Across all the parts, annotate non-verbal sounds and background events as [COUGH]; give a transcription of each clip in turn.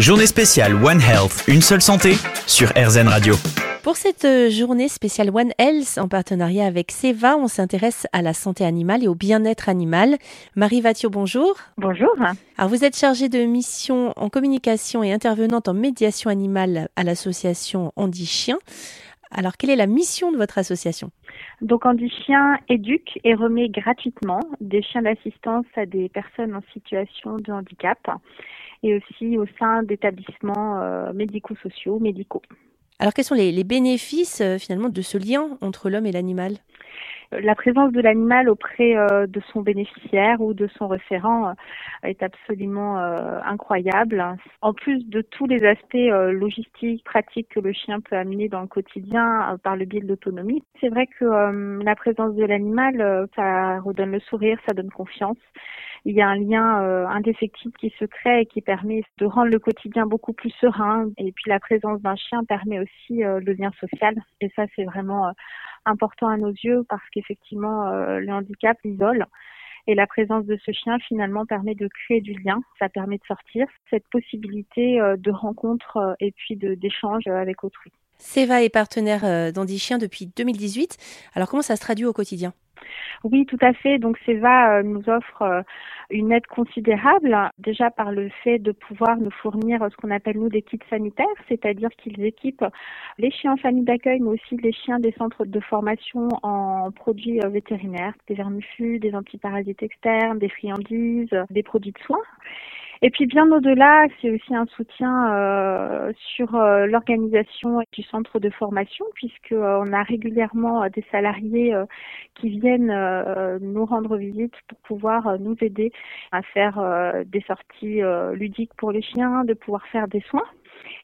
Journée spéciale One Health, une seule santé sur RZN Radio. Pour cette euh, journée spéciale One Health, en partenariat avec Seva, on s'intéresse à la santé animale et au bien-être animal. Marie Vatio, bonjour. Bonjour. Alors, vous êtes chargée de mission en communication et intervenante en médiation animale à l'association Andy Chien. Alors, quelle est la mission de votre association? Donc, Andy Chien éduque et remet gratuitement des chiens d'assistance à des personnes en situation de handicap et aussi au sein d'établissements euh, médico-sociaux, médicaux. Alors quels sont les, bénéfices euh, finalement de ce lien entre l'homme et l'animal? La présence de l'animal auprès euh, de son bénéficiaire ou de son référent est absolument incroyable. En plus de tous les aspects logistiques, pratiques que le chien peut amener dans le quotidien par le biais de l'autonomie, c'est vrai que la présence de l'animal, ça redonne le sourire, ça donne confiance il y a un lien euh, indéfectible qui se crée et qui permet de rendre le quotidien beaucoup plus serein. Et puis la présence d'un chien permet aussi euh, le lien social. Et ça, c'est vraiment euh, important à nos yeux parce qu'effectivement, le handicap isole. Et la présence de ce chien finalement permet de créer du lien, ça permet de sortir cette possibilité de rencontre et puis d'échange avec autrui. Seva est partenaire d'Andy Chien depuis 2018. Alors comment ça se traduit au quotidien? Oui, tout à fait. Donc Seva euh, nous offre euh, une aide considérable, déjà par le fait de pouvoir nous fournir ce qu'on appelle nous des kits sanitaires, c'est-à-dire qu'ils équipent les chiens en famille d'accueil, mais aussi les chiens des centres de formation en produits euh, vétérinaires, des vermifuges, des antiparasites externes, des friandises, des produits de soins. Et puis bien au-delà, c'est aussi un soutien euh, sur euh, l'organisation du centre de formation, puisque euh, on a régulièrement des salariés qui viennent nous rendre visite pour pouvoir nous aider à faire des sorties ludiques pour les chiens, de pouvoir faire des soins.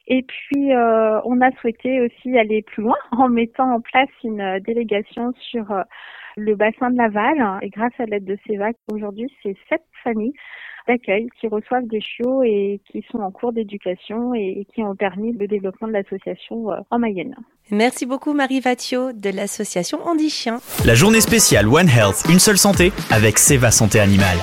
Et puis, on a souhaité aussi aller plus loin [LAUGHS] en mettant en place une délégation sur le bassin de Laval. Et grâce à l'aide de CEVAC, aujourd'hui, c'est sept familles d'accueil qui reçoivent des chiots et qui sont en cours d'éducation et, qui ont permis le développement de l'association euh, en Mayenne. Merci beaucoup Marie Vatio de l'association Andy Chien. La journée spéciale One Health, une seule santé avec Seva Santé Animale.